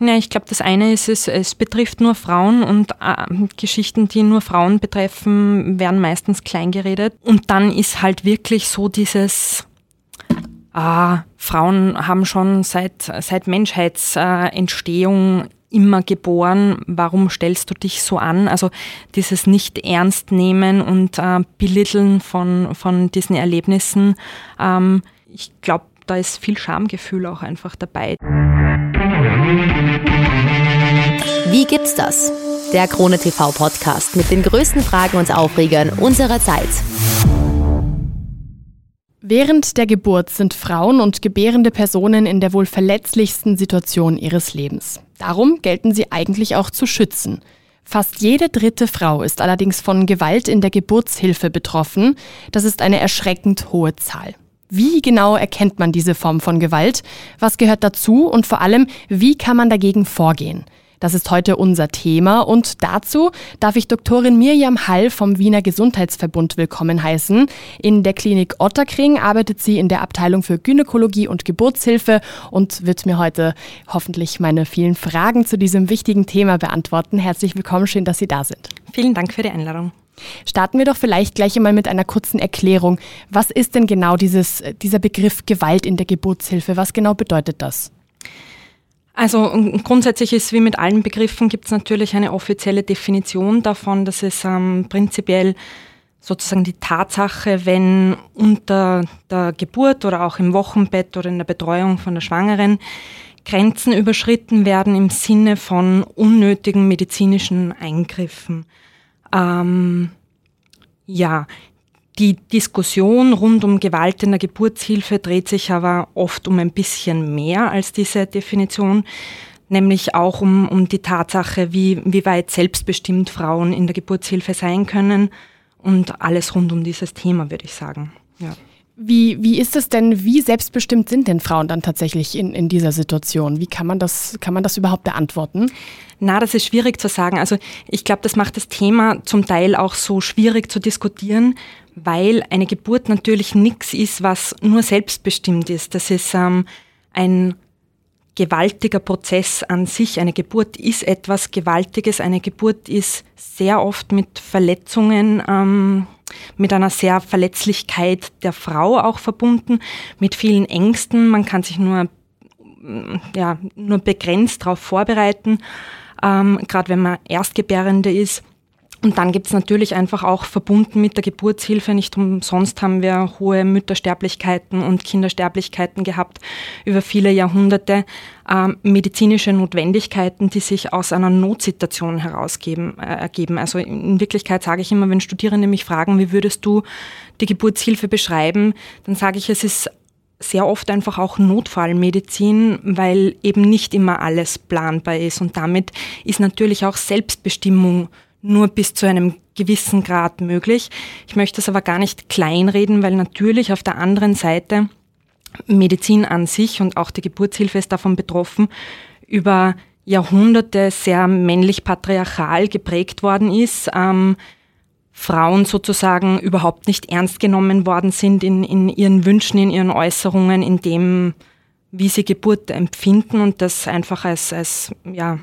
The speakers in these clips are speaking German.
Ja, ich glaube, das eine ist, es, es betrifft nur Frauen und äh, Geschichten, die nur Frauen betreffen, werden meistens kleingeredet. Und dann ist halt wirklich so dieses, ah, Frauen haben schon seit, seit Menschheitsentstehung äh, immer geboren, warum stellst du dich so an? Also dieses nicht ernst nehmen und äh, belitteln von, von diesen Erlebnissen, ähm, ich glaube, da ist viel Schamgefühl auch einfach dabei. Wie gibt's das? Der Krone TV Podcast mit den größten Fragen und Aufregern unserer Zeit. Während der Geburt sind Frauen und gebärende Personen in der wohl verletzlichsten Situation ihres Lebens. Darum gelten sie eigentlich auch zu schützen. Fast jede dritte Frau ist allerdings von Gewalt in der Geburtshilfe betroffen. Das ist eine erschreckend hohe Zahl. Wie genau erkennt man diese Form von Gewalt? Was gehört dazu? Und vor allem, wie kann man dagegen vorgehen? Das ist heute unser Thema und dazu darf ich Doktorin Mirjam Hall vom Wiener Gesundheitsverbund willkommen heißen. In der Klinik Otterkring arbeitet sie in der Abteilung für Gynäkologie und Geburtshilfe und wird mir heute hoffentlich meine vielen Fragen zu diesem wichtigen Thema beantworten. Herzlich willkommen, schön, dass Sie da sind. Vielen Dank für die Einladung. Starten wir doch vielleicht gleich einmal mit einer kurzen Erklärung. Was ist denn genau dieses, dieser Begriff Gewalt in der Geburtshilfe? Was genau bedeutet das? Also grundsätzlich ist wie mit allen Begriffen gibt es natürlich eine offizielle Definition davon. Das ist ähm, prinzipiell sozusagen die Tatsache, wenn unter der Geburt oder auch im Wochenbett oder in der Betreuung von der Schwangeren Grenzen überschritten werden im Sinne von unnötigen medizinischen Eingriffen. Ähm, ja, die Diskussion rund um Gewalt in der Geburtshilfe dreht sich aber oft um ein bisschen mehr als diese Definition, nämlich auch um, um die Tatsache, wie, wie weit selbstbestimmt Frauen in der Geburtshilfe sein können und alles rund um dieses Thema, würde ich sagen. Ja. Wie, wie ist es denn, wie selbstbestimmt sind denn Frauen dann tatsächlich in, in dieser Situation? Wie kann man das, kann man das überhaupt beantworten? Na, das ist schwierig zu sagen. Also ich glaube, das macht das Thema zum Teil auch so schwierig zu diskutieren, weil eine Geburt natürlich nichts ist, was nur selbstbestimmt ist. Das ist ähm, ein gewaltiger Prozess an sich. Eine Geburt ist etwas Gewaltiges. Eine Geburt ist sehr oft mit Verletzungen ähm, mit einer sehr Verletzlichkeit der Frau auch verbunden, mit vielen Ängsten. Man kann sich nur, ja, nur begrenzt darauf vorbereiten, ähm, gerade wenn man Erstgebärende ist. Und dann gibt's natürlich einfach auch verbunden mit der Geburtshilfe, nicht umsonst haben wir hohe Müttersterblichkeiten und Kindersterblichkeiten gehabt über viele Jahrhunderte, ähm, medizinische Notwendigkeiten, die sich aus einer Notsituation herausgeben, äh, ergeben. Also in Wirklichkeit sage ich immer, wenn Studierende mich fragen, wie würdest du die Geburtshilfe beschreiben, dann sage ich, es ist sehr oft einfach auch Notfallmedizin, weil eben nicht immer alles planbar ist. Und damit ist natürlich auch Selbstbestimmung nur bis zu einem gewissen Grad möglich. Ich möchte es aber gar nicht kleinreden, weil natürlich auf der anderen Seite Medizin an sich und auch die Geburtshilfe ist davon betroffen, über Jahrhunderte sehr männlich patriarchal geprägt worden ist. Ähm, Frauen sozusagen überhaupt nicht ernst genommen worden sind in, in ihren Wünschen, in ihren Äußerungen, in dem, wie sie Geburt empfinden und das einfach als, als ja,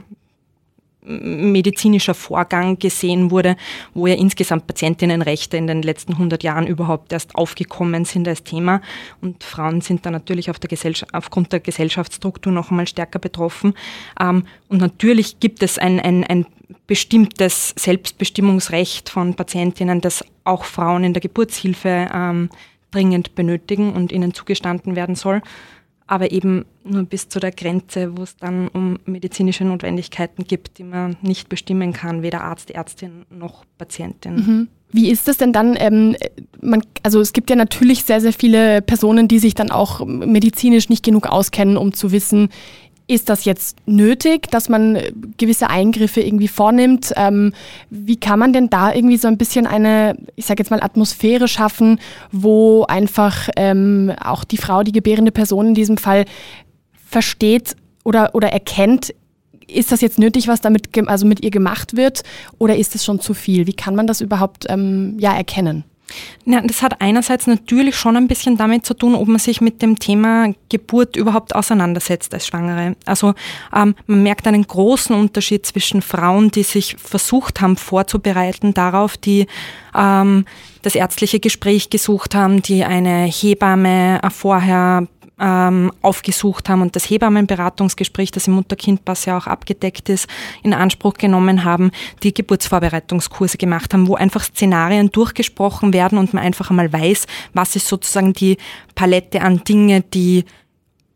medizinischer Vorgang gesehen wurde, wo ja insgesamt Patientinnenrechte in den letzten 100 Jahren überhaupt erst aufgekommen sind als Thema. Und Frauen sind da natürlich auf der aufgrund der Gesellschaftsstruktur noch einmal stärker betroffen. Ähm, und natürlich gibt es ein, ein, ein bestimmtes Selbstbestimmungsrecht von Patientinnen, das auch Frauen in der Geburtshilfe ähm, dringend benötigen und ihnen zugestanden werden soll aber eben nur bis zu der Grenze, wo es dann um medizinische Notwendigkeiten gibt, die man nicht bestimmen kann, weder Arzt, Ärztin noch Patientin. Mhm. Wie ist das denn dann? Ähm, man, also es gibt ja natürlich sehr, sehr viele Personen, die sich dann auch medizinisch nicht genug auskennen, um zu wissen, ist das jetzt nötig, dass man gewisse Eingriffe irgendwie vornimmt? Ähm, wie kann man denn da irgendwie so ein bisschen eine, ich sage jetzt mal, Atmosphäre schaffen, wo einfach ähm, auch die Frau, die gebärende Person in diesem Fall versteht oder, oder erkennt, ist das jetzt nötig, was damit also mit ihr gemacht wird, oder ist es schon zu viel? Wie kann man das überhaupt ähm, ja, erkennen? Ja, das hat einerseits natürlich schon ein bisschen damit zu tun, ob man sich mit dem Thema Geburt überhaupt auseinandersetzt als Schwangere. Also ähm, man merkt einen großen Unterschied zwischen Frauen, die sich versucht haben vorzubereiten darauf, die ähm, das ärztliche Gespräch gesucht haben, die eine Hebamme vorher ähm, aufgesucht haben und das Hebammenberatungsgespräch, das im Mutter-Kind-Pass ja auch abgedeckt ist, in Anspruch genommen haben, die Geburtsvorbereitungskurse gemacht haben, wo einfach Szenarien durchgesprochen werden und man einfach einmal weiß, was ist sozusagen die Palette an Dinge, die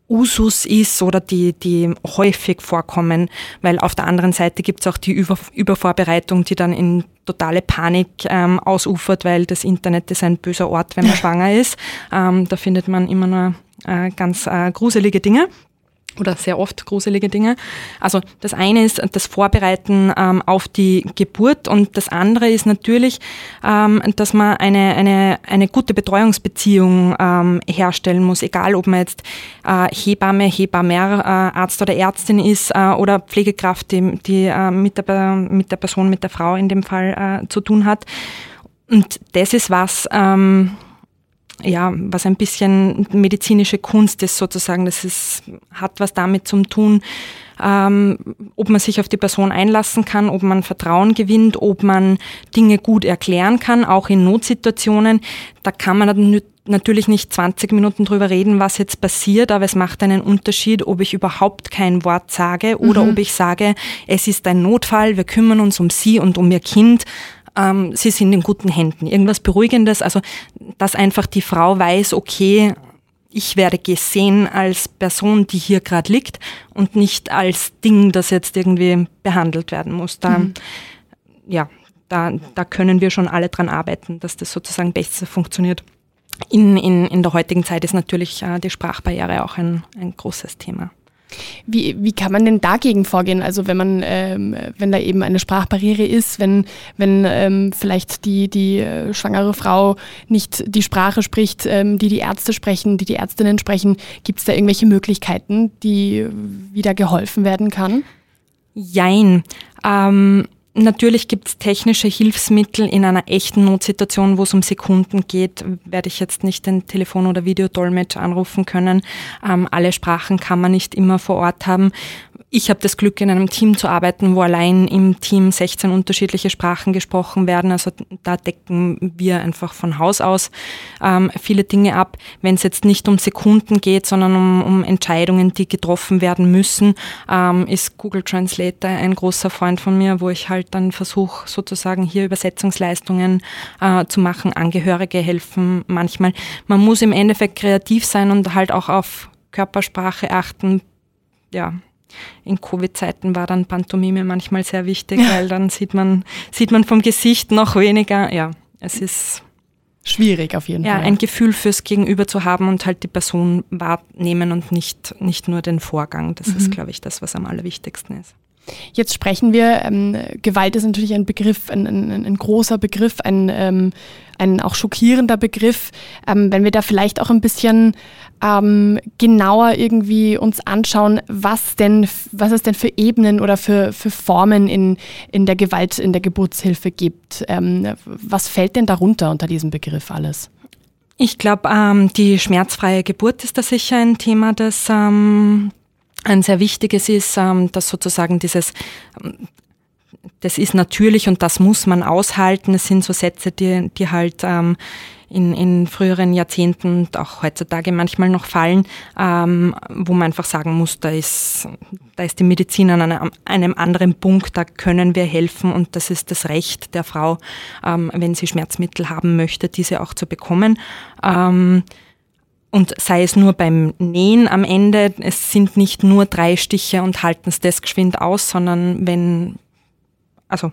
Usus ist oder die, die häufig vorkommen, weil auf der anderen Seite gibt es auch die Über Übervorbereitung, die dann in totale Panik ähm, ausufert, weil das Internet ist ein böser Ort, wenn man schwanger ist. Ähm, da findet man immer nur äh, ganz äh, gruselige Dinge oder sehr oft gruselige Dinge. Also das eine ist das Vorbereiten ähm, auf die Geburt und das andere ist natürlich, ähm, dass man eine, eine, eine gute Betreuungsbeziehung ähm, herstellen muss, egal ob man jetzt äh, Hebamme, Hebammer, äh, Arzt oder Ärztin ist äh, oder Pflegekraft, die, die äh, mit, der, mit der Person, mit der Frau in dem Fall äh, zu tun hat. Und das ist was, ähm, ja, was ein bisschen medizinische Kunst ist sozusagen. Das ist, hat was damit zu tun, ähm, ob man sich auf die Person einlassen kann, ob man Vertrauen gewinnt, ob man Dinge gut erklären kann, auch in Notsituationen. Da kann man natürlich nicht 20 Minuten drüber reden, was jetzt passiert, aber es macht einen Unterschied, ob ich überhaupt kein Wort sage oder mhm. ob ich sage, es ist ein Notfall, wir kümmern uns um Sie und um Ihr Kind ähm, sie sind in guten Händen. Irgendwas Beruhigendes, also dass einfach die Frau weiß, okay, ich werde gesehen als Person, die hier gerade liegt und nicht als Ding, das jetzt irgendwie behandelt werden muss. Da, mhm. ja, da, da können wir schon alle dran arbeiten, dass das sozusagen besser funktioniert. In, in, in der heutigen Zeit ist natürlich äh, die Sprachbarriere auch ein, ein großes Thema. Wie, wie kann man denn dagegen vorgehen? Also wenn man, ähm, wenn da eben eine Sprachbarriere ist, wenn, wenn ähm, vielleicht die, die äh, schwangere Frau nicht die Sprache spricht, ähm, die die Ärzte sprechen, die die Ärztinnen sprechen, gibt es da irgendwelche Möglichkeiten, die wieder geholfen werden kann? Jein. Ähm, Natürlich gibt es technische Hilfsmittel in einer echten Notsituation, wo es um Sekunden geht, werde ich jetzt nicht den Telefon- oder Videodolmetsch anrufen können. Ähm, alle Sprachen kann man nicht immer vor Ort haben. Ich habe das Glück, in einem Team zu arbeiten, wo allein im Team 16 unterschiedliche Sprachen gesprochen werden. Also da decken wir einfach von Haus aus ähm, viele Dinge ab. Wenn es jetzt nicht um Sekunden geht, sondern um, um Entscheidungen, die getroffen werden müssen, ähm, ist Google Translator ein großer Freund von mir, wo ich halt dann versuche, sozusagen hier Übersetzungsleistungen äh, zu machen. Angehörige helfen manchmal. Man muss im Endeffekt kreativ sein und halt auch auf Körpersprache achten. Ja, in Covid-Zeiten war dann Pantomime manchmal sehr wichtig, ja. weil dann sieht man, sieht man vom Gesicht noch weniger. Ja, es ist schwierig auf jeden ja, Fall. ein Gefühl fürs Gegenüber zu haben und halt die Person wahrnehmen und nicht, nicht nur den Vorgang. Das mhm. ist, glaube ich, das, was am allerwichtigsten ist. Jetzt sprechen wir, ähm, Gewalt ist natürlich ein Begriff, ein, ein, ein großer Begriff, ein, ähm, ein auch schockierender Begriff. Ähm, wenn wir da vielleicht auch ein bisschen ähm, genauer irgendwie uns anschauen, was denn, was es denn für Ebenen oder für, für Formen in, in der Gewalt, in der Geburtshilfe gibt. Ähm, was fällt denn darunter unter diesem Begriff alles? Ich glaube, ähm, die schmerzfreie Geburt ist da sicher ein Thema, das ein sehr wichtiges ist, ähm, dass sozusagen dieses ähm, das ist natürlich und das muss man aushalten. Es sind so Sätze, die, die halt ähm, in, in früheren Jahrzehnten und auch heutzutage manchmal noch fallen, ähm, wo man einfach sagen muss, da ist, da ist die Medizin an einem, einem anderen Punkt, da können wir helfen und das ist das Recht der Frau, ähm, wenn sie Schmerzmittel haben möchte, diese auch zu bekommen. Ähm, und sei es nur beim Nähen am Ende, es sind nicht nur drei Stiche und halten es das geschwind aus, sondern wenn, also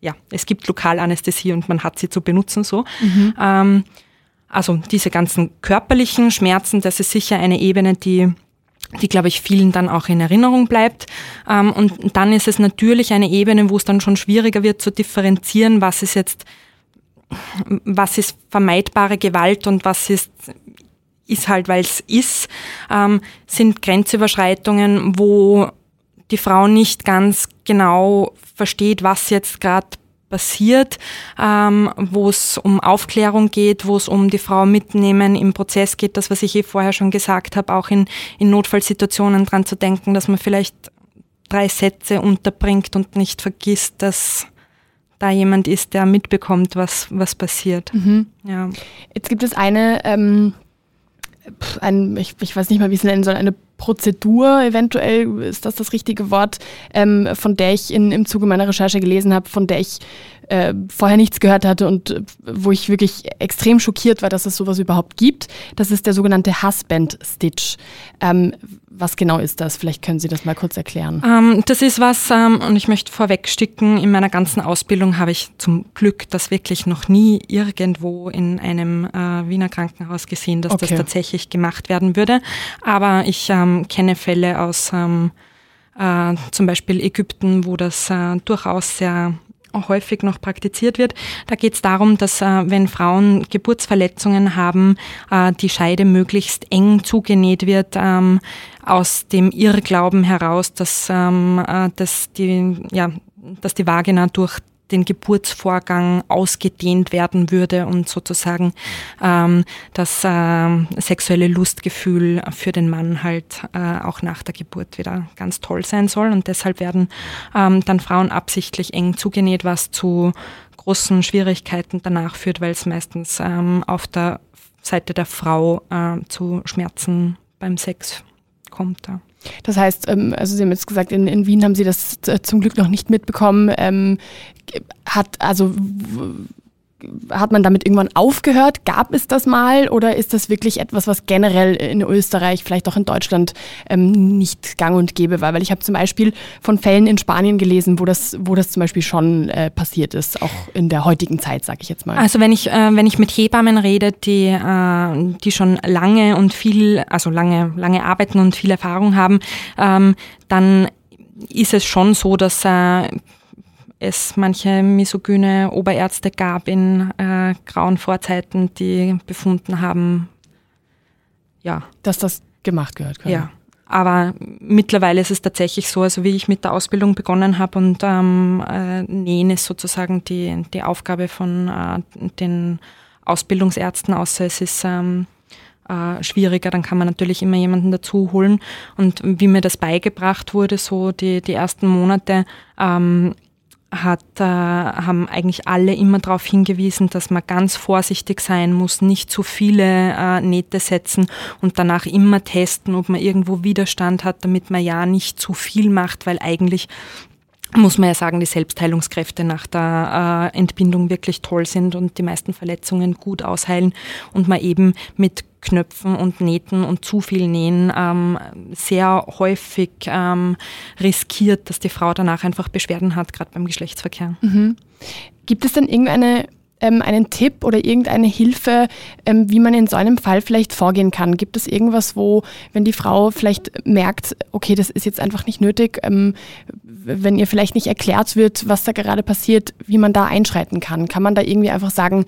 ja, es gibt Lokalanästhesie und man hat sie zu benutzen so. Mhm. Ähm, also diese ganzen körperlichen Schmerzen, das ist sicher eine Ebene, die die, glaube ich, vielen dann auch in Erinnerung bleibt. Ähm, und dann ist es natürlich eine Ebene, wo es dann schon schwieriger wird zu differenzieren, was ist jetzt, was ist vermeidbare Gewalt und was ist ist halt, weil es ist, ähm, sind Grenzüberschreitungen, wo die Frau nicht ganz genau versteht, was jetzt gerade passiert, ähm, wo es um Aufklärung geht, wo es um die Frau mitnehmen im Prozess geht, das, was ich eh vorher schon gesagt habe, auch in, in Notfallsituationen dran zu denken, dass man vielleicht drei Sätze unterbringt und nicht vergisst, dass da jemand ist, der mitbekommt, was, was passiert. Mhm. Ja. Jetzt gibt es eine, ähm, ein, ich, ich weiß nicht mal, wie ich es nennen soll, eine Prozedur, eventuell ist das das richtige Wort, ähm, von der ich in, im Zuge meiner Recherche gelesen habe, von der ich äh, vorher nichts gehört hatte und äh, wo ich wirklich extrem schockiert war, dass es sowas überhaupt gibt. Das ist der sogenannte Husband Stitch. Ähm, was genau ist das? Vielleicht können Sie das mal kurz erklären. Ähm, das ist was, ähm, und ich möchte vorwegsticken, in meiner ganzen Ausbildung habe ich zum Glück das wirklich noch nie irgendwo in einem äh, Wiener Krankenhaus gesehen, dass okay. das tatsächlich gemacht werden würde. Aber ich ähm, kenne Fälle aus ähm, äh, zum Beispiel Ägypten, wo das äh, durchaus sehr häufig noch praktiziert wird. Da geht es darum, dass äh, wenn Frauen Geburtsverletzungen haben, äh, die Scheide möglichst eng zugenäht wird, ähm, aus dem Irrglauben heraus, dass, ähm, äh, dass, die, ja, dass die Vagina durch den Geburtsvorgang ausgedehnt werden würde und sozusagen ähm, das äh, sexuelle Lustgefühl für den Mann halt äh, auch nach der Geburt wieder ganz toll sein soll. Und deshalb werden ähm, dann Frauen absichtlich eng zugenäht, was zu großen Schwierigkeiten danach führt, weil es meistens ähm, auf der Seite der Frau äh, zu Schmerzen beim Sex kommt. Ja. Das heißt, ähm, also Sie haben jetzt gesagt, in, in Wien haben Sie das äh, zum Glück noch nicht mitbekommen. Ähm, hat also hat man damit irgendwann aufgehört? Gab es das mal oder ist das wirklich etwas, was generell in Österreich, vielleicht auch in Deutschland ähm, nicht gang und gäbe war? Weil ich habe zum Beispiel von Fällen in Spanien gelesen, wo das, wo das zum Beispiel schon äh, passiert ist, auch in der heutigen Zeit, sage ich jetzt mal. Also wenn ich, äh, wenn ich mit Hebammen rede, die, äh, die schon lange und viel, also lange, lange arbeiten und viel Erfahrung haben, ähm, dann ist es schon so, dass äh, es manche misogyne Oberärzte gab in äh, grauen Vorzeiten, die befunden haben, ja. Dass das gemacht gehört. Quasi. Ja. Aber mittlerweile ist es tatsächlich so, also wie ich mit der Ausbildung begonnen habe und ähm, äh, Nähen ist sozusagen die, die Aufgabe von äh, den Ausbildungsärzten, außer es ist ähm, äh, schwieriger, dann kann man natürlich immer jemanden dazu holen. Und wie mir das beigebracht wurde, so die, die ersten Monate, ähm, hat, äh, haben eigentlich alle immer darauf hingewiesen, dass man ganz vorsichtig sein muss, nicht zu viele äh, Nähte setzen und danach immer testen, ob man irgendwo Widerstand hat, damit man ja nicht zu viel macht, weil eigentlich muss man ja sagen, die Selbstheilungskräfte nach der äh, Entbindung wirklich toll sind und die meisten Verletzungen gut ausheilen und man eben mit Knöpfen und Nähten und zu viel Nähen ähm, sehr häufig ähm, riskiert, dass die Frau danach einfach Beschwerden hat, gerade beim Geschlechtsverkehr. Mhm. Gibt es denn irgendeine ähm, einen Tipp oder irgendeine Hilfe, ähm, wie man in so einem Fall vielleicht vorgehen kann? Gibt es irgendwas, wo, wenn die Frau vielleicht merkt, okay, das ist jetzt einfach nicht nötig, ähm, wenn ihr vielleicht nicht erklärt wird, was da gerade passiert, wie man da einschreiten kann? Kann man da irgendwie einfach sagen,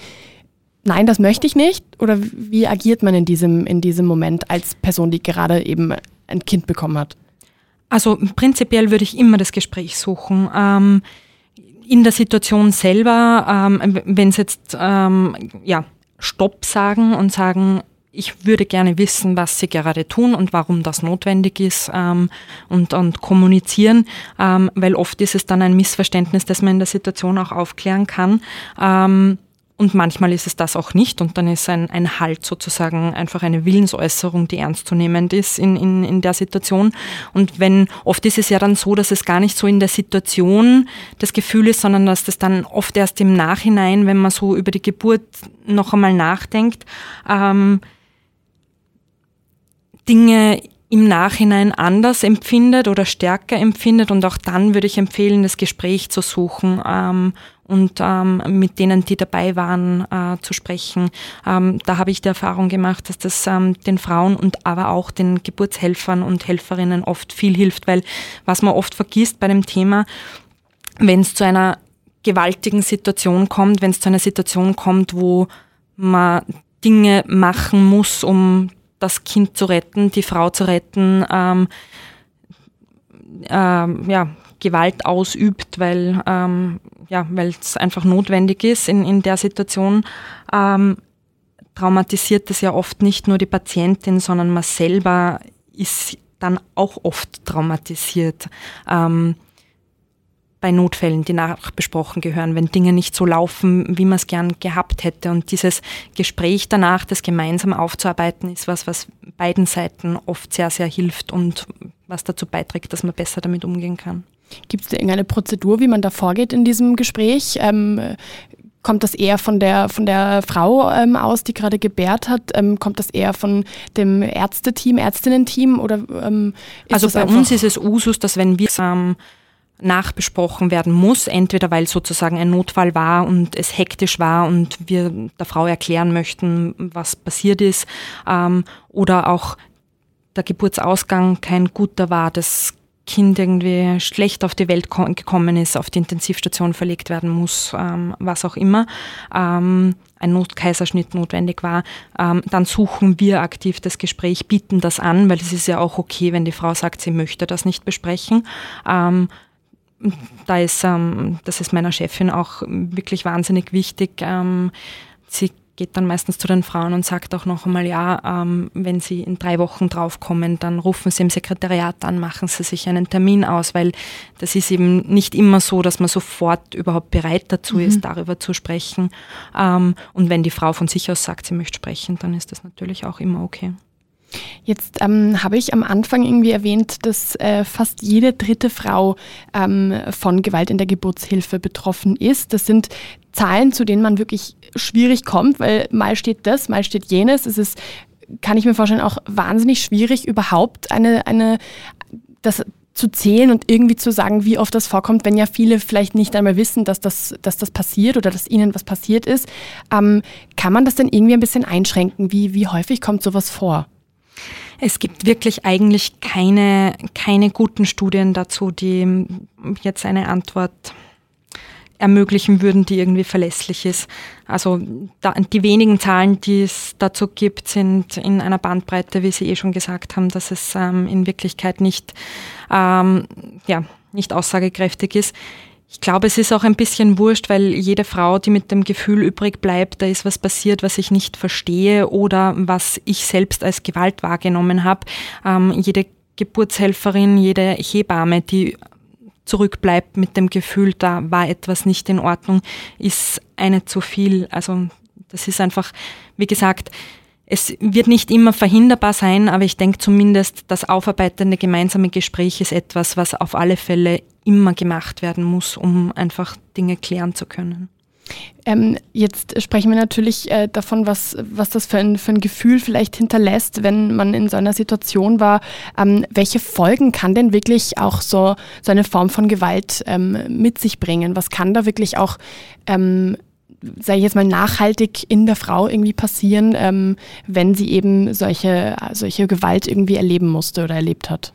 nein, das möchte ich nicht? Oder wie agiert man in diesem, in diesem Moment als Person, die gerade eben ein Kind bekommen hat? Also prinzipiell würde ich immer das Gespräch suchen. Ähm, in der Situation selber, ähm, wenn es jetzt ähm, ja, Stopp sagen und sagen, ich würde gerne wissen, was Sie gerade tun und warum das notwendig ist ähm, und, und kommunizieren, ähm, weil oft ist es dann ein Missverständnis, das man in der Situation auch aufklären kann. Ähm, und manchmal ist es das auch nicht und dann ist ein, ein Halt sozusagen einfach eine Willensäußerung, die ernstzunehmend ist in, in, in der Situation. Und wenn, oft ist es ja dann so, dass es gar nicht so in der Situation das Gefühl ist, sondern dass das dann oft erst im Nachhinein, wenn man so über die Geburt noch einmal nachdenkt, ähm, Dinge im Nachhinein anders empfindet oder stärker empfindet. Und auch dann würde ich empfehlen, das Gespräch zu suchen ähm, und ähm, mit denen, die dabei waren, äh, zu sprechen. Ähm, da habe ich die Erfahrung gemacht, dass das ähm, den Frauen und aber auch den Geburtshelfern und Helferinnen oft viel hilft, weil was man oft vergisst bei dem Thema, wenn es zu einer gewaltigen Situation kommt, wenn es zu einer Situation kommt, wo man Dinge machen muss, um das Kind zu retten, die Frau zu retten, ähm, ähm, ja, Gewalt ausübt, weil ähm, ja, es einfach notwendig ist in, in der Situation, ähm, traumatisiert es ja oft nicht nur die Patientin, sondern man selber ist dann auch oft traumatisiert. Ähm, bei Notfällen, die nachbesprochen gehören, wenn Dinge nicht so laufen, wie man es gern gehabt hätte. Und dieses Gespräch danach, das gemeinsam aufzuarbeiten, ist was, was beiden Seiten oft sehr, sehr hilft und was dazu beiträgt, dass man besser damit umgehen kann. Gibt es da irgendeine Prozedur, wie man da vorgeht in diesem Gespräch? Ähm, kommt das eher von der, von der Frau ähm, aus, die gerade gebärt hat? Ähm, kommt das eher von dem Ärzteteam, Ärztinnen-Team? ähm, also bei uns ist es Usus, dass wenn wir ähm, nachbesprochen werden muss, entweder weil sozusagen ein Notfall war und es hektisch war und wir der Frau erklären möchten, was passiert ist, ähm, oder auch der Geburtsausgang kein guter war, das Kind irgendwie schlecht auf die Welt gekommen ist, auf die Intensivstation verlegt werden muss, ähm, was auch immer, ähm, ein Notkaiserschnitt notwendig war, ähm, dann suchen wir aktiv das Gespräch, bieten das an, weil es ist ja auch okay, wenn die Frau sagt, sie möchte das nicht besprechen. Ähm, da ist, ähm, das ist meiner Chefin auch wirklich wahnsinnig wichtig. Ähm, sie geht dann meistens zu den Frauen und sagt auch noch einmal, ja, ähm, wenn sie in drei Wochen draufkommen, dann rufen sie im Sekretariat an, machen sie sich einen Termin aus, weil das ist eben nicht immer so, dass man sofort überhaupt bereit dazu mhm. ist, darüber zu sprechen. Ähm, und wenn die Frau von sich aus sagt, sie möchte sprechen, dann ist das natürlich auch immer okay. Jetzt ähm, habe ich am Anfang irgendwie erwähnt, dass äh, fast jede dritte Frau ähm, von Gewalt in der Geburtshilfe betroffen ist. Das sind Zahlen, zu denen man wirklich schwierig kommt, weil mal steht das, mal steht jenes. Es ist, kann ich mir vorstellen, auch wahnsinnig schwierig, überhaupt eine, eine, das zu zählen und irgendwie zu sagen, wie oft das vorkommt, wenn ja viele vielleicht nicht einmal wissen, dass das, dass das passiert oder dass ihnen was passiert ist. Ähm, kann man das denn irgendwie ein bisschen einschränken? Wie, wie häufig kommt sowas vor? Es gibt wirklich eigentlich keine, keine guten Studien dazu, die jetzt eine Antwort ermöglichen würden, die irgendwie verlässlich ist. Also da, die wenigen Zahlen, die es dazu gibt, sind in einer Bandbreite, wie Sie eh schon gesagt haben, dass es ähm, in Wirklichkeit nicht, ähm, ja, nicht aussagekräftig ist. Ich glaube, es ist auch ein bisschen wurscht, weil jede Frau, die mit dem Gefühl übrig bleibt, da ist was passiert, was ich nicht verstehe oder was ich selbst als Gewalt wahrgenommen habe, ähm, jede Geburtshelferin, jede Hebamme, die zurückbleibt mit dem Gefühl, da war etwas nicht in Ordnung, ist eine zu viel. Also das ist einfach, wie gesagt, es wird nicht immer verhinderbar sein, aber ich denke zumindest, das aufarbeitende gemeinsame Gespräch ist etwas, was auf alle Fälle immer gemacht werden muss, um einfach Dinge klären zu können. Ähm, jetzt sprechen wir natürlich äh, davon, was, was das für ein, für ein Gefühl vielleicht hinterlässt, wenn man in so einer Situation war. Ähm, welche Folgen kann denn wirklich auch so, so eine Form von Gewalt ähm, mit sich bringen? Was kann da wirklich auch ähm, sage ich jetzt mal, nachhaltig in der Frau irgendwie passieren, ähm, wenn sie eben solche, solche Gewalt irgendwie erleben musste oder erlebt hat?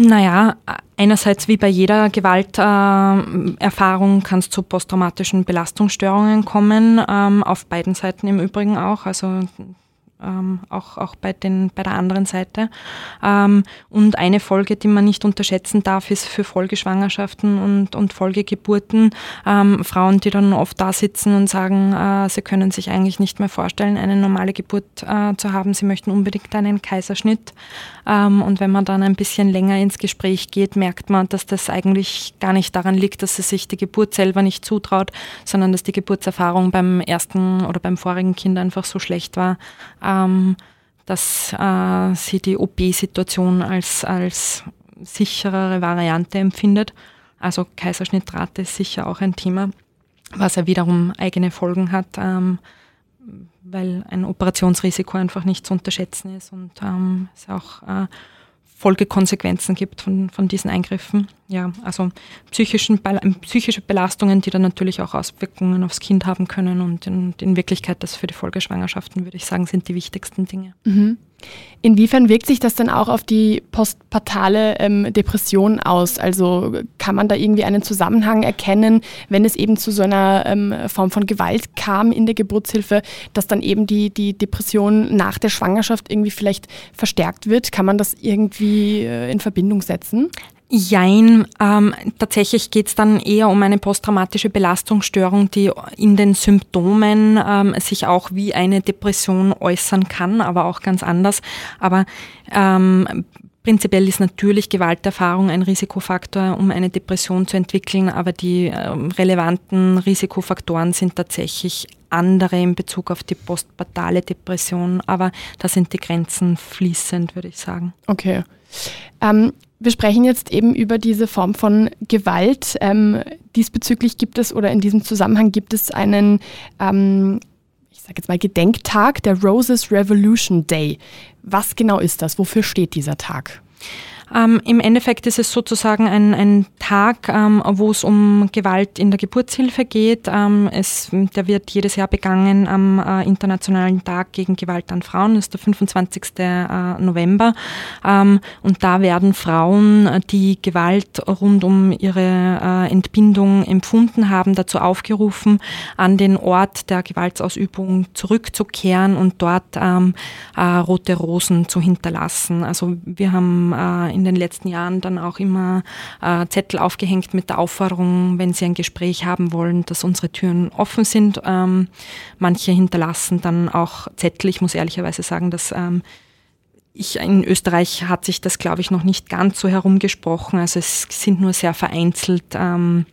Naja, einerseits wie bei jeder Gewalterfahrung äh, kann es zu posttraumatischen Belastungsstörungen kommen, ähm, auf beiden Seiten im Übrigen auch. Also ähm, auch, auch bei, den, bei der anderen Seite. Ähm, und eine Folge, die man nicht unterschätzen darf, ist für Folgeschwangerschaften und, und Folgegeburten ähm, Frauen, die dann oft da sitzen und sagen, äh, sie können sich eigentlich nicht mehr vorstellen, eine normale Geburt äh, zu haben. Sie möchten unbedingt einen Kaiserschnitt. Ähm, und wenn man dann ein bisschen länger ins Gespräch geht, merkt man, dass das eigentlich gar nicht daran liegt, dass sie sich die Geburt selber nicht zutraut, sondern dass die Geburtserfahrung beim ersten oder beim vorigen Kind einfach so schlecht war, ähm, dass äh, sie die OP-Situation als, als sicherere Variante empfindet. Also Kaiserschnittrate ist sicher auch ein Thema, was ja wiederum eigene Folgen hat, ähm, weil ein Operationsrisiko einfach nicht zu unterschätzen ist und ähm, es auch äh, Folgekonsequenzen gibt von, von diesen Eingriffen. Ja, also psychischen, psychische Belastungen, die dann natürlich auch Auswirkungen aufs Kind haben können und in, in Wirklichkeit das für die Folgeschwangerschaften, würde ich sagen, sind die wichtigsten Dinge. Mhm. Inwiefern wirkt sich das dann auch auf die postpartale ähm, Depression aus? Also kann man da irgendwie einen Zusammenhang erkennen, wenn es eben zu so einer ähm, Form von Gewalt kam in der Geburtshilfe, dass dann eben die, die Depression nach der Schwangerschaft irgendwie vielleicht verstärkt wird? Kann man das irgendwie äh, in Verbindung setzen? Jein, ähm, tatsächlich geht es dann eher um eine posttraumatische Belastungsstörung, die in den Symptomen ähm, sich auch wie eine Depression äußern kann, aber auch ganz anders. Aber ähm, Prinzipiell ist natürlich Gewalterfahrung ein Risikofaktor, um eine Depression zu entwickeln, aber die ähm, relevanten Risikofaktoren sind tatsächlich andere in Bezug auf die postpartale Depression, aber da sind die Grenzen fließend, würde ich sagen. Okay. Ähm, wir sprechen jetzt eben über diese Form von Gewalt. Ähm, diesbezüglich gibt es oder in diesem Zusammenhang gibt es einen, ähm, ich sage jetzt mal, Gedenktag, der Roses Revolution Day. Was genau ist das? Wofür steht dieser Tag? Ähm, Im Endeffekt ist es sozusagen ein, ein Tag, ähm, wo es um Gewalt in der Geburtshilfe geht. Ähm, es, der wird jedes Jahr begangen am äh, Internationalen Tag gegen Gewalt an Frauen. Das ist der 25. Äh, November. Ähm, und da werden Frauen, die Gewalt rund um ihre äh, Entbindung empfunden haben, dazu aufgerufen, an den Ort der Gewaltsausübung zurückzukehren und dort ähm, äh, rote Rosen zu hinterlassen. Also wir haben äh, in den letzten Jahren dann auch immer äh, Zettel aufgehängt mit der Aufforderung, wenn Sie ein Gespräch haben wollen, dass unsere Türen offen sind. Ähm, manche hinterlassen dann auch Zettel. Ich muss ehrlicherweise sagen, dass ähm, ich, in Österreich hat sich das, glaube ich, noch nicht ganz so herumgesprochen. Also es sind nur sehr vereinzelt ähm,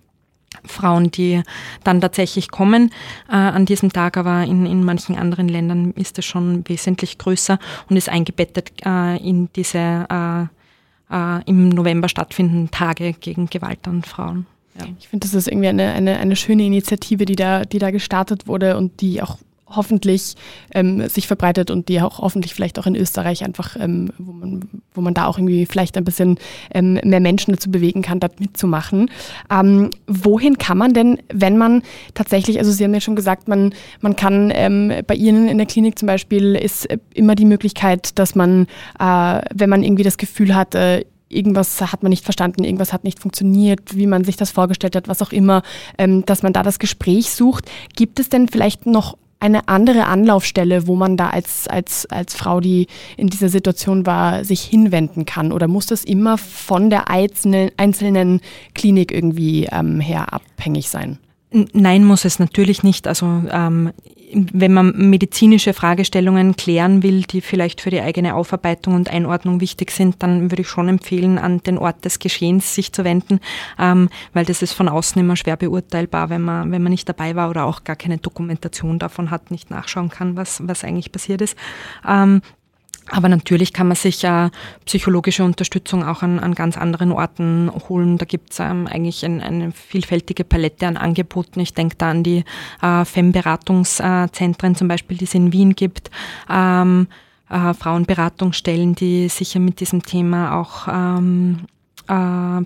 Frauen, die dann tatsächlich kommen äh, an diesem Tag, aber in, in manchen anderen Ländern ist es schon wesentlich größer und ist eingebettet äh, in diese äh, äh, im November stattfinden Tage gegen Gewalt an Frauen. Ja. Ich finde, das ist irgendwie eine, eine, eine schöne Initiative, die da, die da gestartet wurde und die auch hoffentlich ähm, sich verbreitet und die auch hoffentlich vielleicht auch in Österreich einfach, ähm, wo, man, wo man da auch irgendwie vielleicht ein bisschen ähm, mehr Menschen dazu bewegen kann, da mitzumachen. Ähm, wohin kann man denn, wenn man tatsächlich, also Sie haben ja schon gesagt, man, man kann ähm, bei Ihnen in der Klinik zum Beispiel ist immer die Möglichkeit, dass man, äh, wenn man irgendwie das Gefühl hat, äh, irgendwas hat man nicht verstanden, irgendwas hat nicht funktioniert, wie man sich das vorgestellt hat, was auch immer, ähm, dass man da das Gespräch sucht. Gibt es denn vielleicht noch eine andere Anlaufstelle, wo man da als, als, als Frau, die in dieser Situation war, sich hinwenden kann? Oder muss das immer von der einzelnen, einzelnen Klinik irgendwie ähm, her abhängig sein? Nein, muss es natürlich nicht. Also ähm, wenn man medizinische Fragestellungen klären will, die vielleicht für die eigene Aufarbeitung und Einordnung wichtig sind, dann würde ich schon empfehlen, an den Ort des Geschehens sich zu wenden, ähm, weil das ist von außen immer schwer beurteilbar, wenn man, wenn man nicht dabei war oder auch gar keine Dokumentation davon hat, nicht nachschauen kann, was, was eigentlich passiert ist. Ähm, aber natürlich kann man sich äh, psychologische Unterstützung auch an, an ganz anderen Orten holen. Da gibt es ähm, eigentlich ein, eine vielfältige Palette an Angeboten. Ich denke da an die äh, FEM-Beratungszentren zum Beispiel, die es in Wien gibt. Ähm, äh, Frauenberatungsstellen, die sicher mit diesem Thema auch ähm, äh,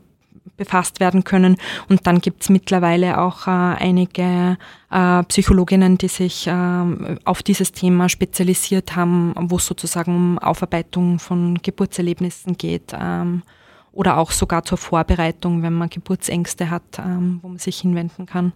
befasst werden können. Und dann gibt es mittlerweile auch äh, einige äh, Psychologinnen, die sich äh, auf dieses Thema spezialisiert haben, wo es sozusagen um Aufarbeitung von Geburtserlebnissen geht. Ähm, oder auch sogar zur Vorbereitung, wenn man Geburtsängste hat, ähm, wo man sich hinwenden kann.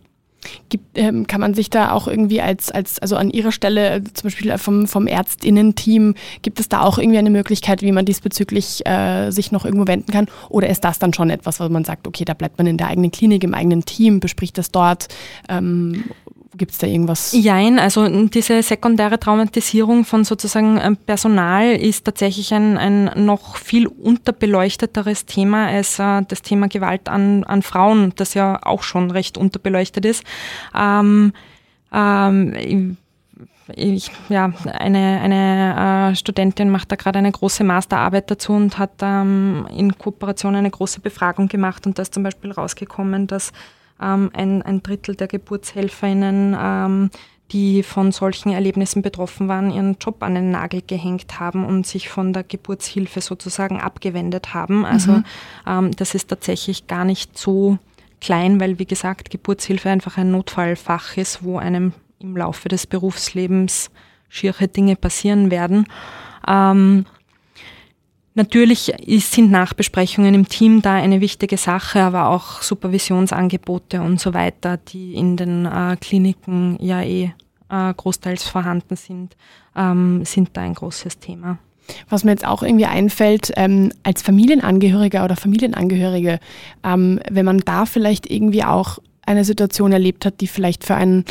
Gibt, ähm, kann man sich da auch irgendwie als, als also an Ihrer Stelle, äh, zum Beispiel vom, vom Ärztinnen-Team, gibt es da auch irgendwie eine Möglichkeit, wie man diesbezüglich äh, sich noch irgendwo wenden kann? Oder ist das dann schon etwas, wo man sagt, okay, da bleibt man in der eigenen Klinik, im eigenen Team, bespricht das dort? Ähm, Gibt es da irgendwas? Jein, also diese sekundäre Traumatisierung von sozusagen ähm, Personal ist tatsächlich ein, ein noch viel unterbeleuchteteres Thema als äh, das Thema Gewalt an, an Frauen, das ja auch schon recht unterbeleuchtet ist. Ähm, ähm, ich, ja, eine, eine äh, Studentin macht da gerade eine große Masterarbeit dazu und hat ähm, in Kooperation eine große Befragung gemacht und da ist zum Beispiel rausgekommen, dass ähm, ein, ein Drittel der Geburtshelferinnen, ähm, die von solchen Erlebnissen betroffen waren, ihren Job an den Nagel gehängt haben und sich von der Geburtshilfe sozusagen abgewendet haben. Also mhm. ähm, das ist tatsächlich gar nicht so klein, weil wie gesagt Geburtshilfe einfach ein Notfallfach ist, wo einem im Laufe des Berufslebens schiere Dinge passieren werden. Ähm, Natürlich sind Nachbesprechungen im Team da eine wichtige Sache, aber auch Supervisionsangebote und so weiter, die in den äh, Kliniken ja eh äh, großteils vorhanden sind, ähm, sind da ein großes Thema. Was mir jetzt auch irgendwie einfällt, ähm, als Familienangehöriger oder Familienangehörige, ähm, wenn man da vielleicht irgendwie auch eine Situation erlebt hat, die vielleicht für einen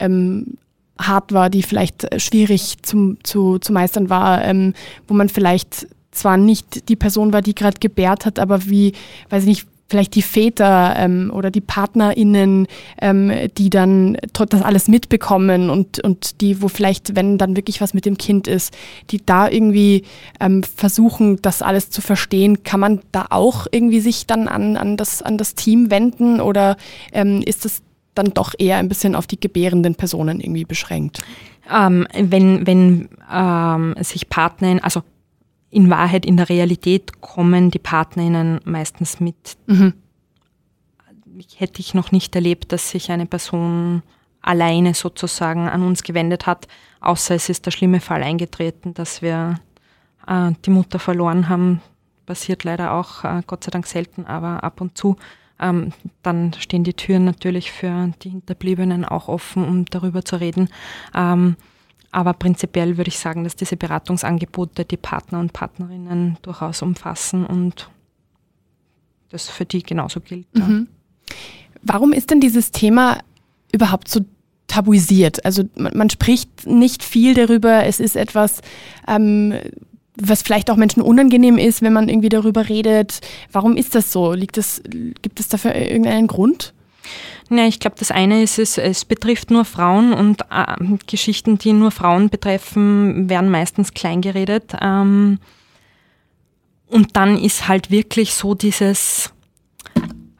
ähm, hart war, die vielleicht schwierig zum, zu, zu meistern war, ähm, wo man vielleicht zwar nicht die Person war, die gerade gebärt hat, aber wie, weiß ich nicht, vielleicht die Väter ähm, oder die PartnerInnen, ähm, die dann das alles mitbekommen und, und die, wo vielleicht, wenn dann wirklich was mit dem Kind ist, die da irgendwie ähm, versuchen, das alles zu verstehen, kann man da auch irgendwie sich dann an, an, das, an das Team wenden oder ähm, ist das dann doch eher ein bisschen auf die gebärenden Personen irgendwie beschränkt? Ähm, wenn wenn ähm, sich Partnerin, also in Wahrheit in der Realität kommen die Partnerinnen meistens mit. Mhm. Hätte ich noch nicht erlebt, dass sich eine Person alleine sozusagen an uns gewendet hat, außer es ist der schlimme Fall eingetreten, dass wir äh, die Mutter verloren haben. Passiert leider auch, äh, Gott sei Dank selten, aber ab und zu. Ähm, dann stehen die Türen natürlich für die Hinterbliebenen auch offen, um darüber zu reden. Ähm, aber prinzipiell würde ich sagen, dass diese Beratungsangebote die Partner und Partnerinnen durchaus umfassen und das für die genauso gilt. Mhm. Warum ist denn dieses Thema überhaupt so tabuisiert? Also man, man spricht nicht viel darüber. Es ist etwas, ähm, was vielleicht auch Menschen unangenehm ist, wenn man irgendwie darüber redet. Warum ist das so? Liegt das, gibt es dafür irgendeinen Grund? Ja, ich glaube, das eine ist, es, es betrifft nur Frauen und äh, Geschichten, die nur Frauen betreffen, werden meistens kleingeredet. Ähm, und dann ist halt wirklich so dieses,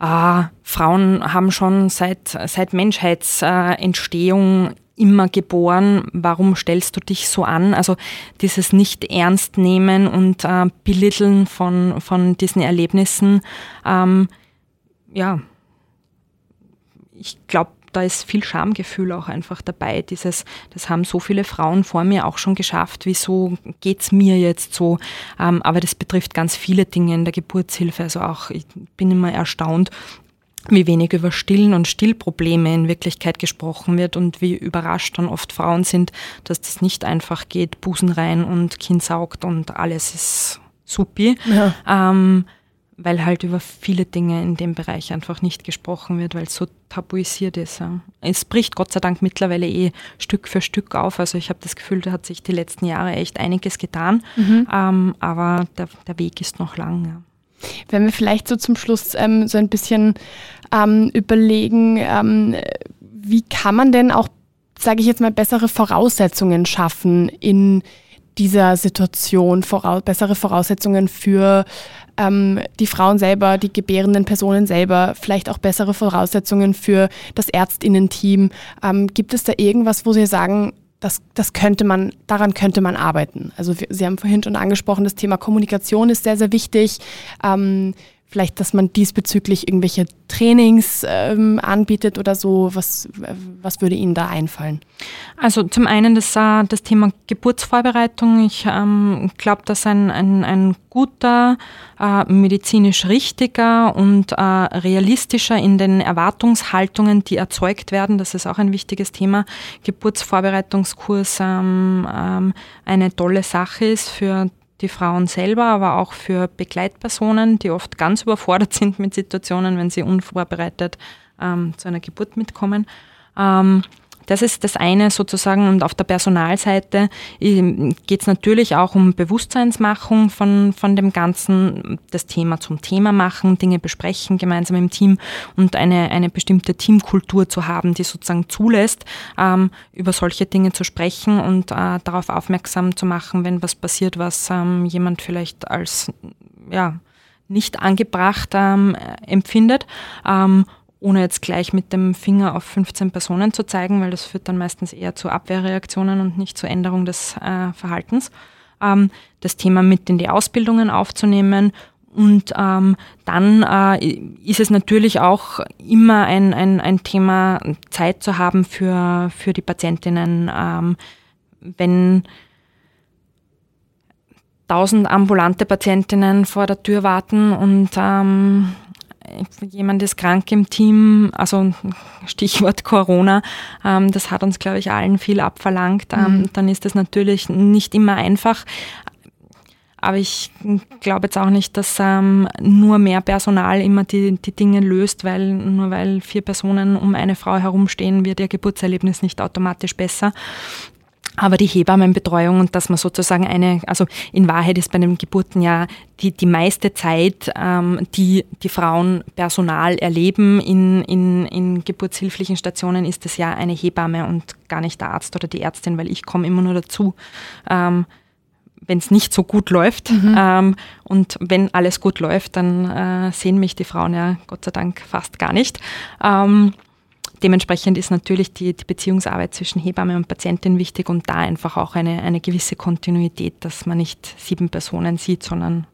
äh, Frauen haben schon seit, seit Menschheitsentstehung immer geboren, warum stellst du dich so an? Also dieses nicht ernst nehmen und äh, belitteln von, von diesen Erlebnissen, ähm, ja, ich glaube, da ist viel Schamgefühl auch einfach dabei. Dieses, das haben so viele Frauen vor mir auch schon geschafft. Wieso geht es mir jetzt so? Ähm, aber das betrifft ganz viele Dinge in der Geburtshilfe. Also auch, ich bin immer erstaunt, wie wenig über Stillen und Stillprobleme in Wirklichkeit gesprochen wird und wie überrascht dann oft Frauen sind, dass das nicht einfach geht, Busen rein und Kind saugt und alles ist supi. Ja. Ähm, weil halt über viele Dinge in dem Bereich einfach nicht gesprochen wird, weil es so tabuisiert ist. Es bricht Gott sei Dank mittlerweile eh Stück für Stück auf. Also ich habe das Gefühl, da hat sich die letzten Jahre echt einiges getan, mhm. ähm, aber der, der, Weg ist noch lang. Ja. Wenn wir vielleicht so zum Schluss ähm, so ein bisschen ähm, überlegen, ähm, wie kann man denn auch, sage ich jetzt mal, bessere Voraussetzungen schaffen in dieser Situation, voraus bessere Voraussetzungen für ähm, die Frauen selber, die gebärenden Personen selber, vielleicht auch bessere Voraussetzungen für das Ärztinnen-Team. Ähm, gibt es da irgendwas, wo Sie sagen, das, das könnte man, daran könnte man arbeiten? Also Sie haben vorhin schon angesprochen, das Thema Kommunikation ist sehr, sehr wichtig. Ähm, vielleicht, dass man diesbezüglich irgendwelche Trainings ähm, anbietet oder so. Was, was würde Ihnen da einfallen? Also zum einen das, äh, das Thema Geburtsvorbereitung. Ich ähm, glaube, dass ein, ein, ein guter, äh, medizinisch richtiger und äh, realistischer in den Erwartungshaltungen, die erzeugt werden, das ist auch ein wichtiges Thema, Geburtsvorbereitungskurs ähm, ähm eine tolle Sache ist für die Frauen selber, aber auch für Begleitpersonen, die oft ganz überfordert sind mit Situationen, wenn sie unvorbereitet ähm, zu einer Geburt mitkommen. Ähm, das ist das eine sozusagen. Und auf der Personalseite ähm, geht es natürlich auch um Bewusstseinsmachung von, von dem Ganzen, das Thema zum Thema machen, Dinge besprechen gemeinsam im Team und eine, eine bestimmte Teamkultur zu haben, die sozusagen zulässt, ähm, über solche Dinge zu sprechen und äh, darauf aufmerksam zu machen, wenn was passiert, was ähm, jemand vielleicht als ja, nicht angebracht ähm, empfindet. Ähm, ohne jetzt gleich mit dem Finger auf 15 Personen zu zeigen, weil das führt dann meistens eher zu Abwehrreaktionen und nicht zur Änderung des äh, Verhaltens. Ähm, das Thema mit in die Ausbildungen aufzunehmen und ähm, dann äh, ist es natürlich auch immer ein, ein, ein Thema, Zeit zu haben für, für die Patientinnen. Ähm, wenn tausend ambulante Patientinnen vor der Tür warten und ähm, jemand ist krank im Team, also Stichwort Corona, ähm, das hat uns, glaube ich, allen viel abverlangt. Ähm, mhm. Dann ist das natürlich nicht immer einfach. Aber ich glaube jetzt auch nicht, dass ähm, nur mehr Personal immer die, die Dinge löst, weil nur weil vier Personen um eine Frau herumstehen, wird ihr Geburtserlebnis nicht automatisch besser. Aber die Hebammenbetreuung und dass man sozusagen eine, also in Wahrheit ist bei den Geburten ja die, die meiste Zeit, ähm, die die Frauen Personal erleben in, in, in geburtshilflichen Stationen, ist es ja eine Hebamme und gar nicht der Arzt oder die Ärztin, weil ich komme immer nur dazu, ähm, wenn es nicht so gut läuft. Mhm. Ähm, und wenn alles gut läuft, dann äh, sehen mich die Frauen ja Gott sei Dank fast gar nicht. Ähm, dementsprechend ist natürlich die, die, Beziehungsarbeit zwischen Hebamme und Patientin wichtig und da einfach auch eine, eine gewisse Kontinuität, dass man nicht sieben Personen sieht, sondern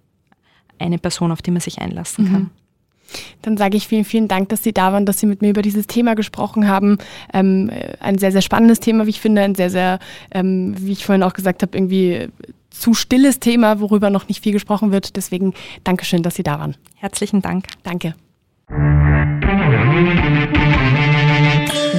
eine Person, auf die man sich einlassen kann. Mhm. Dann sage ich vielen, vielen Dank, dass Sie da waren, dass Sie mit mir über dieses Thema gesprochen haben. Ähm, ein sehr, sehr spannendes Thema, wie ich finde, ein sehr, sehr, ähm, wie ich vorhin auch gesagt habe, irgendwie zu stilles Thema, worüber noch nicht viel gesprochen wird. Deswegen Dankeschön, dass Sie da waren. Herzlichen Dank. Danke.